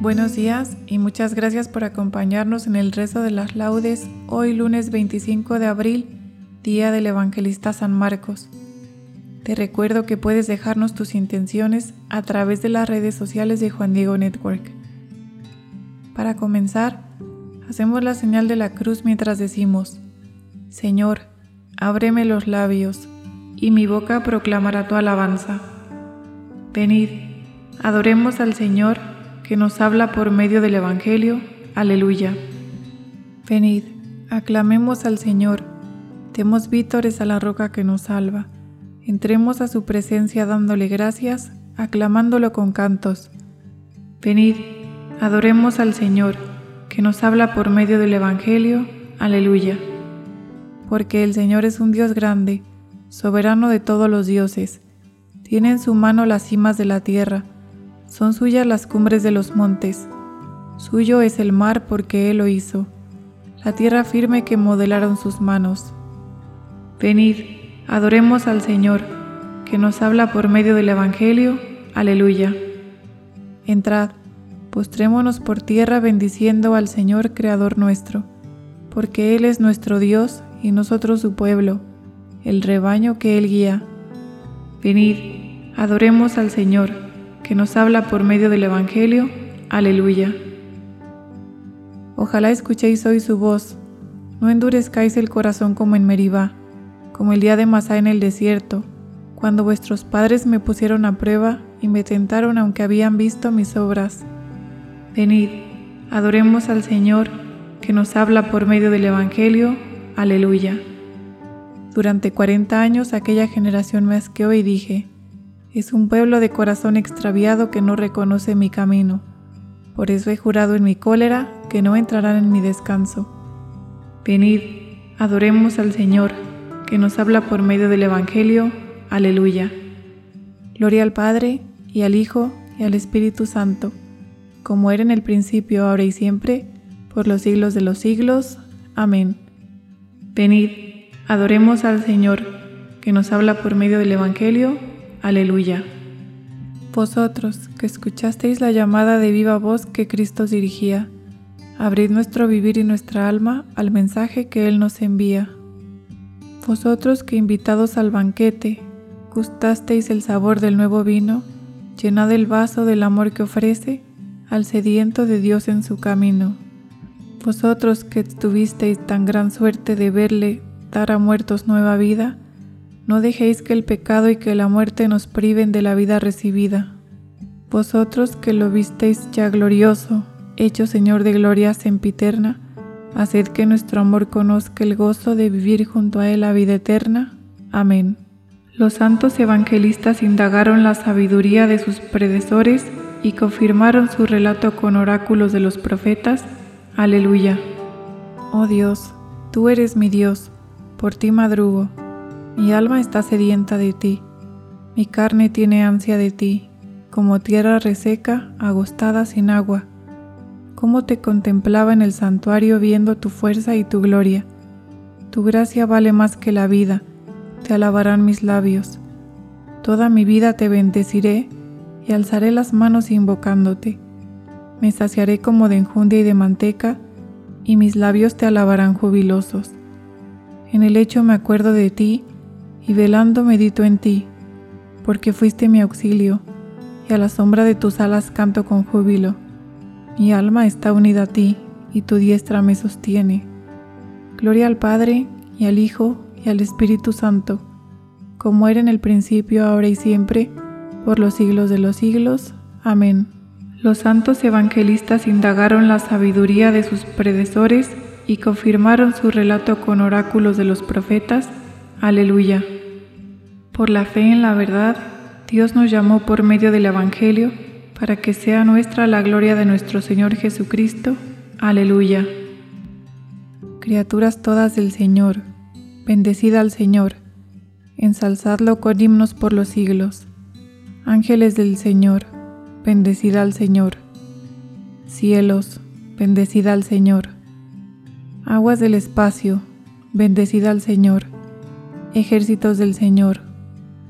Buenos días y muchas gracias por acompañarnos en el rezo de las laudes hoy lunes 25 de abril, día del evangelista San Marcos. Te recuerdo que puedes dejarnos tus intenciones a través de las redes sociales de Juan Diego Network. Para comenzar, hacemos la señal de la cruz mientras decimos, Señor, ábreme los labios, y mi boca proclamará tu alabanza. Venid, adoremos al Señor que nos habla por medio del Evangelio. Aleluya. Venid, aclamemos al Señor, demos vítores a la roca que nos salva. Entremos a su presencia dándole gracias, aclamándolo con cantos. Venid, adoremos al Señor, que nos habla por medio del Evangelio. Aleluya. Porque el Señor es un Dios grande, soberano de todos los dioses. Tiene en su mano las cimas de la tierra son suyas las cumbres de los montes, suyo es el mar porque Él lo hizo, la tierra firme que modelaron sus manos. Venid, adoremos al Señor, que nos habla por medio del Evangelio. Aleluya. Entrad, postrémonos por tierra bendiciendo al Señor Creador nuestro, porque Él es nuestro Dios y nosotros su pueblo, el rebaño que Él guía. Venid, adoremos al Señor que nos habla por medio del Evangelio. Aleluya. Ojalá escuchéis hoy su voz, no endurezcáis el corazón como en Meribá, como el día de Masá en el desierto, cuando vuestros padres me pusieron a prueba y me tentaron aunque habían visto mis obras. Venid, adoremos al Señor, que nos habla por medio del Evangelio. Aleluya. Durante cuarenta años aquella generación me asqueó y dije, es un pueblo de corazón extraviado que no reconoce mi camino. Por eso he jurado en mi cólera que no entrarán en mi descanso. Venid, adoremos al Señor, que nos habla por medio del Evangelio. Aleluya. Gloria al Padre, y al Hijo, y al Espíritu Santo, como era en el principio, ahora y siempre, por los siglos de los siglos. Amén. Venid, adoremos al Señor, que nos habla por medio del Evangelio. Aleluya. Vosotros que escuchasteis la llamada de viva voz que Cristo dirigía, abrid nuestro vivir y nuestra alma al mensaje que Él nos envía. Vosotros que invitados al banquete, gustasteis el sabor del nuevo vino, llenad el vaso del amor que ofrece al sediento de Dios en su camino. Vosotros que tuvisteis tan gran suerte de verle dar a muertos nueva vida, no dejéis que el pecado y que la muerte nos priven de la vida recibida. Vosotros que lo visteis ya glorioso, hecho Señor de gloria sempiterna, haced que nuestro amor conozca el gozo de vivir junto a Él la vida eterna. Amén. Los santos evangelistas indagaron la sabiduría de sus predecesores y confirmaron su relato con oráculos de los profetas. Aleluya. Oh Dios, tú eres mi Dios, por ti madrugo mi alma está sedienta de ti, mi carne tiene ansia de ti, como tierra reseca, agostada sin agua, cómo te contemplaba en el santuario viendo tu fuerza y tu gloria. Tu gracia vale más que la vida, te alabarán mis labios. Toda mi vida te bendeciré y alzaré las manos invocándote. Me saciaré como de enjundia y de manteca, y mis labios te alabarán jubilosos. En el hecho me acuerdo de ti, y velando medito en ti, porque fuiste mi auxilio, y a la sombra de tus alas canto con júbilo. Mi alma está unida a ti, y tu diestra me sostiene. Gloria al Padre, y al Hijo, y al Espíritu Santo, como era en el principio, ahora y siempre, por los siglos de los siglos. Amén. Los santos evangelistas indagaron la sabiduría de sus predecesores y confirmaron su relato con oráculos de los profetas. Aleluya. Por la fe en la verdad, Dios nos llamó por medio del Evangelio para que sea nuestra la gloria de nuestro Señor Jesucristo. Aleluya. Criaturas todas del Señor, bendecida al Señor, ensalzadlo con himnos por los siglos. Ángeles del Señor, bendecida al Señor. Cielos, bendecida al Señor. Aguas del espacio, bendecida al Señor. Ejércitos del Señor,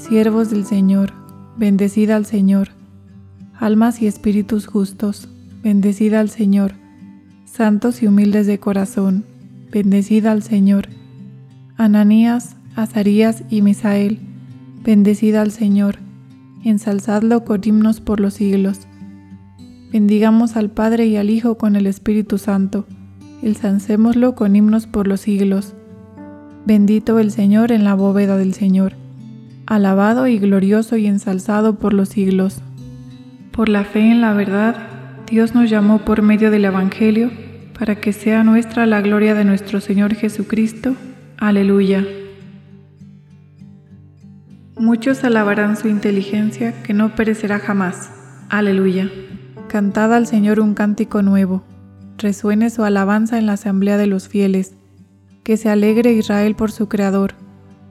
siervos del Señor, bendecida al Señor, almas y espíritus justos, bendecida al Señor, santos y humildes de corazón, bendecida al Señor, Ananías, Azarías y Misael, bendecida al Señor, ensalzadlo con himnos por los siglos. Bendigamos al Padre y al Hijo con el Espíritu Santo, ensalcémoslo con himnos por los siglos. Bendito el Señor en la bóveda del Señor alabado y glorioso y ensalzado por los siglos. Por la fe en la verdad, Dios nos llamó por medio del Evangelio para que sea nuestra la gloria de nuestro Señor Jesucristo. Aleluya. Muchos alabarán su inteligencia que no perecerá jamás. Aleluya. Cantad al Señor un cántico nuevo. Resuene su alabanza en la asamblea de los fieles. Que se alegre Israel por su Creador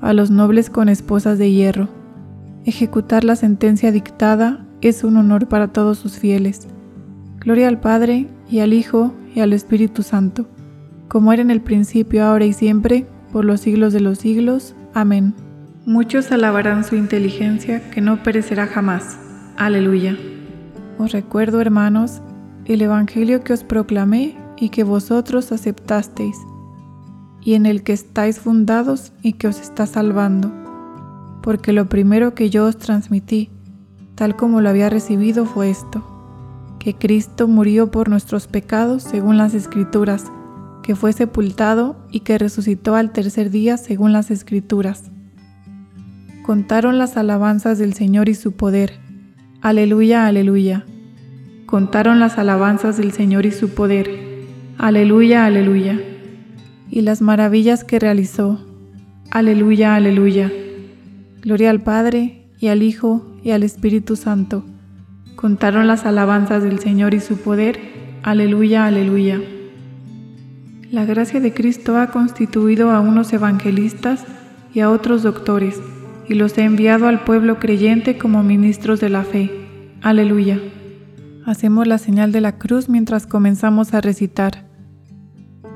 a los nobles con esposas de hierro. Ejecutar la sentencia dictada es un honor para todos sus fieles. Gloria al Padre, y al Hijo, y al Espíritu Santo, como era en el principio, ahora y siempre, por los siglos de los siglos. Amén. Muchos alabarán su inteligencia, que no perecerá jamás. Aleluya. Os recuerdo, hermanos, el Evangelio que os proclamé y que vosotros aceptasteis y en el que estáis fundados y que os está salvando. Porque lo primero que yo os transmití, tal como lo había recibido, fue esto, que Cristo murió por nuestros pecados según las Escrituras, que fue sepultado y que resucitó al tercer día según las Escrituras. Contaron las alabanzas del Señor y su poder. Aleluya, aleluya. Contaron las alabanzas del Señor y su poder. Aleluya, aleluya. Y las maravillas que realizó. Aleluya, aleluya. Gloria al Padre, y al Hijo, y al Espíritu Santo Contaron las alabanzas del Señor y su poder. Aleluya, aleluya. La gracia de Cristo ha constituido a unos evangelistas y a otros doctores, y los ha enviado al pueblo creyente como ministros de la fe. Aleluya. Hacemos la señal de la cruz mientras comenzamos a recitar.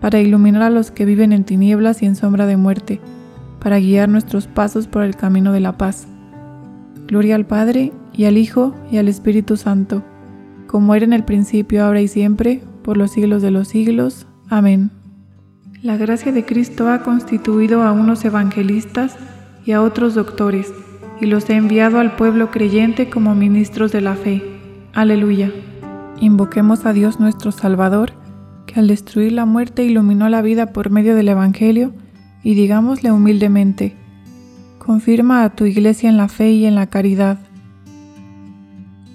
para iluminar a los que viven en tinieblas y en sombra de muerte, para guiar nuestros pasos por el camino de la paz. Gloria al Padre, y al Hijo, y al Espíritu Santo como era en el principio, ahora y siempre, por los siglos de los siglos. Amén. La gracia de Cristo ha constituido a unos evangelistas y a otros doctores, y los ha enviado al pueblo creyente como ministros de la fe. Aleluya. Invoquemos a Dios nuestro Salvador, que al destruir la muerte iluminó la vida por medio del Evangelio, y digámosle humildemente, confirma a tu iglesia en la fe y en la caridad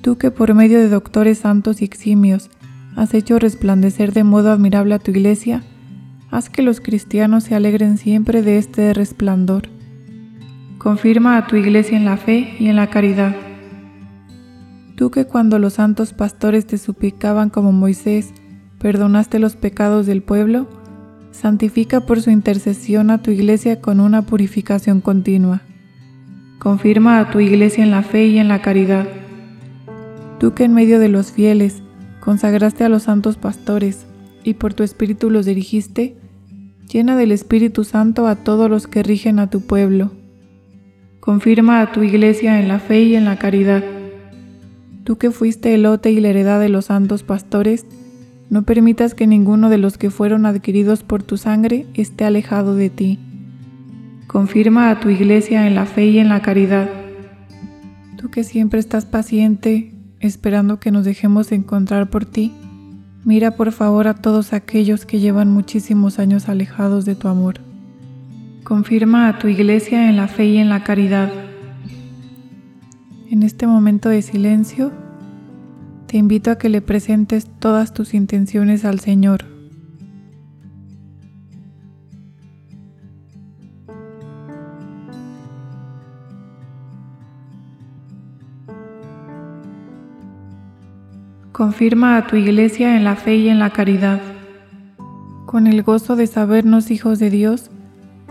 Tú que por medio de doctores santos y eximios has hecho resplandecer de modo admirable a tu iglesia, haz que los cristianos se alegren siempre de este resplandor. Confirma a tu iglesia en la fe y en la caridad. Tú que cuando los santos pastores te suplicaban como Moisés, perdonaste los pecados del pueblo, santifica por su intercesión a tu iglesia con una purificación continua. Confirma a tu iglesia en la fe y en la caridad Tú que en medio de los fieles consagraste a los santos pastores y por tu espíritu los dirigiste, llena del Espíritu Santo a todos los que rigen a tu pueblo. Confirma a tu iglesia en la fe y en la caridad. Tú que fuiste el lote y la heredad de los santos pastores, no permitas que ninguno de los que fueron adquiridos por tu sangre esté alejado de ti. Confirma a tu iglesia en la fe y en la caridad. Tú que siempre estás paciente, esperando que nos dejemos encontrar por ti, mira por favor a todos aquellos que llevan muchísimos años alejados de tu amor. Confirma a tu iglesia en la fe y en la caridad. En este momento de silencio, te invito a que le presentes todas tus intenciones al Señor. Confirma a tu iglesia en la fe y en la caridad. Con el gozo de sabernos hijos de Dios,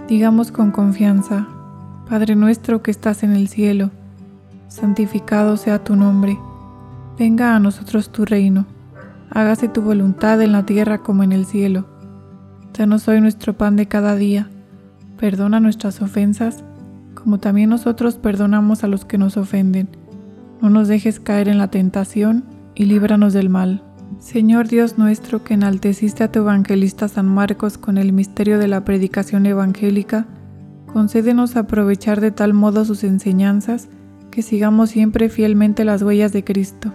digamos con confianza, Padre nuestro que estás en el cielo, santificado sea tu nombre, venga a nosotros tu reino, hágase tu voluntad en la tierra como en el cielo. Danos hoy nuestro pan de cada día, perdona nuestras ofensas, como también nosotros perdonamos a los que nos ofenden. No nos dejes caer en la tentación, y líbranos del mal. Señor Dios nuestro, que enalteciste a tu evangelista San Marcos con el misterio de la predicación evangélica, concédenos aprovechar de tal modo sus enseñanzas que sigamos siempre fielmente las huellas de Cristo,